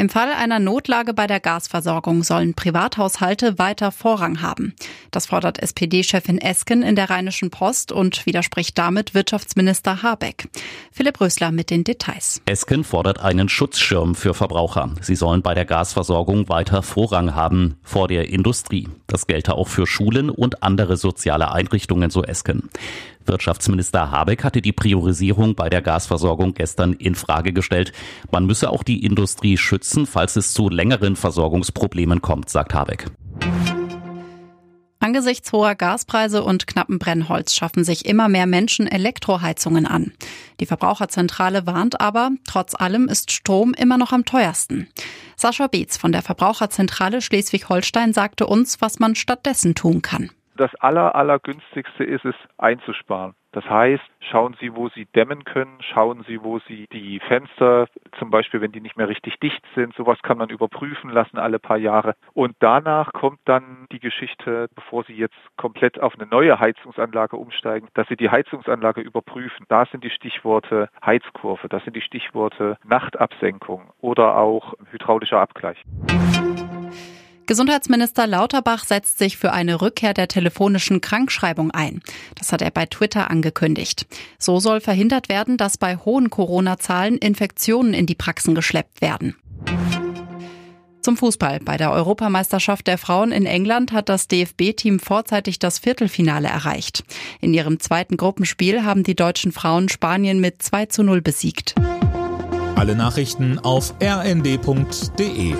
Im Fall einer Notlage bei der Gasversorgung sollen Privathaushalte weiter Vorrang haben. Das fordert SPD-Chefin Esken in der Rheinischen Post und widerspricht damit Wirtschaftsminister Habeck. Philipp Rösler mit den Details. Esken fordert einen Schutzschirm für Verbraucher. Sie sollen bei der Gasversorgung weiter Vorrang haben vor der Industrie. Das gelte auch für Schulen und andere soziale Einrichtungen, so Esken. Wirtschaftsminister Habeck hatte die Priorisierung bei der Gasversorgung gestern in Frage gestellt. Man müsse auch die Industrie schützen, falls es zu längeren Versorgungsproblemen kommt, sagt Habeck. Angesichts hoher Gaspreise und knappen Brennholz schaffen sich immer mehr Menschen Elektroheizungen an. Die Verbraucherzentrale warnt aber, trotz allem ist Strom immer noch am teuersten. Sascha Beetz von der Verbraucherzentrale Schleswig-Holstein sagte uns, was man stattdessen tun kann das aller, allergünstigste ist es einzusparen. Das heißt, schauen Sie, wo Sie dämmen können, schauen Sie, wo Sie die Fenster, zum Beispiel, wenn die nicht mehr richtig dicht sind, sowas kann man überprüfen lassen alle paar Jahre. Und danach kommt dann die Geschichte, bevor Sie jetzt komplett auf eine neue Heizungsanlage umsteigen, dass Sie die Heizungsanlage überprüfen. Da sind die Stichworte Heizkurve, das sind die Stichworte Nachtabsenkung oder auch hydraulischer Abgleich. Gesundheitsminister Lauterbach setzt sich für eine Rückkehr der telefonischen Krankschreibung ein. Das hat er bei Twitter angekündigt. So soll verhindert werden, dass bei hohen Corona-Zahlen Infektionen in die Praxen geschleppt werden. Zum Fußball. Bei der Europameisterschaft der Frauen in England hat das DFB-Team vorzeitig das Viertelfinale erreicht. In ihrem zweiten Gruppenspiel haben die deutschen Frauen Spanien mit 2 zu 0 besiegt. Alle Nachrichten auf rnd.de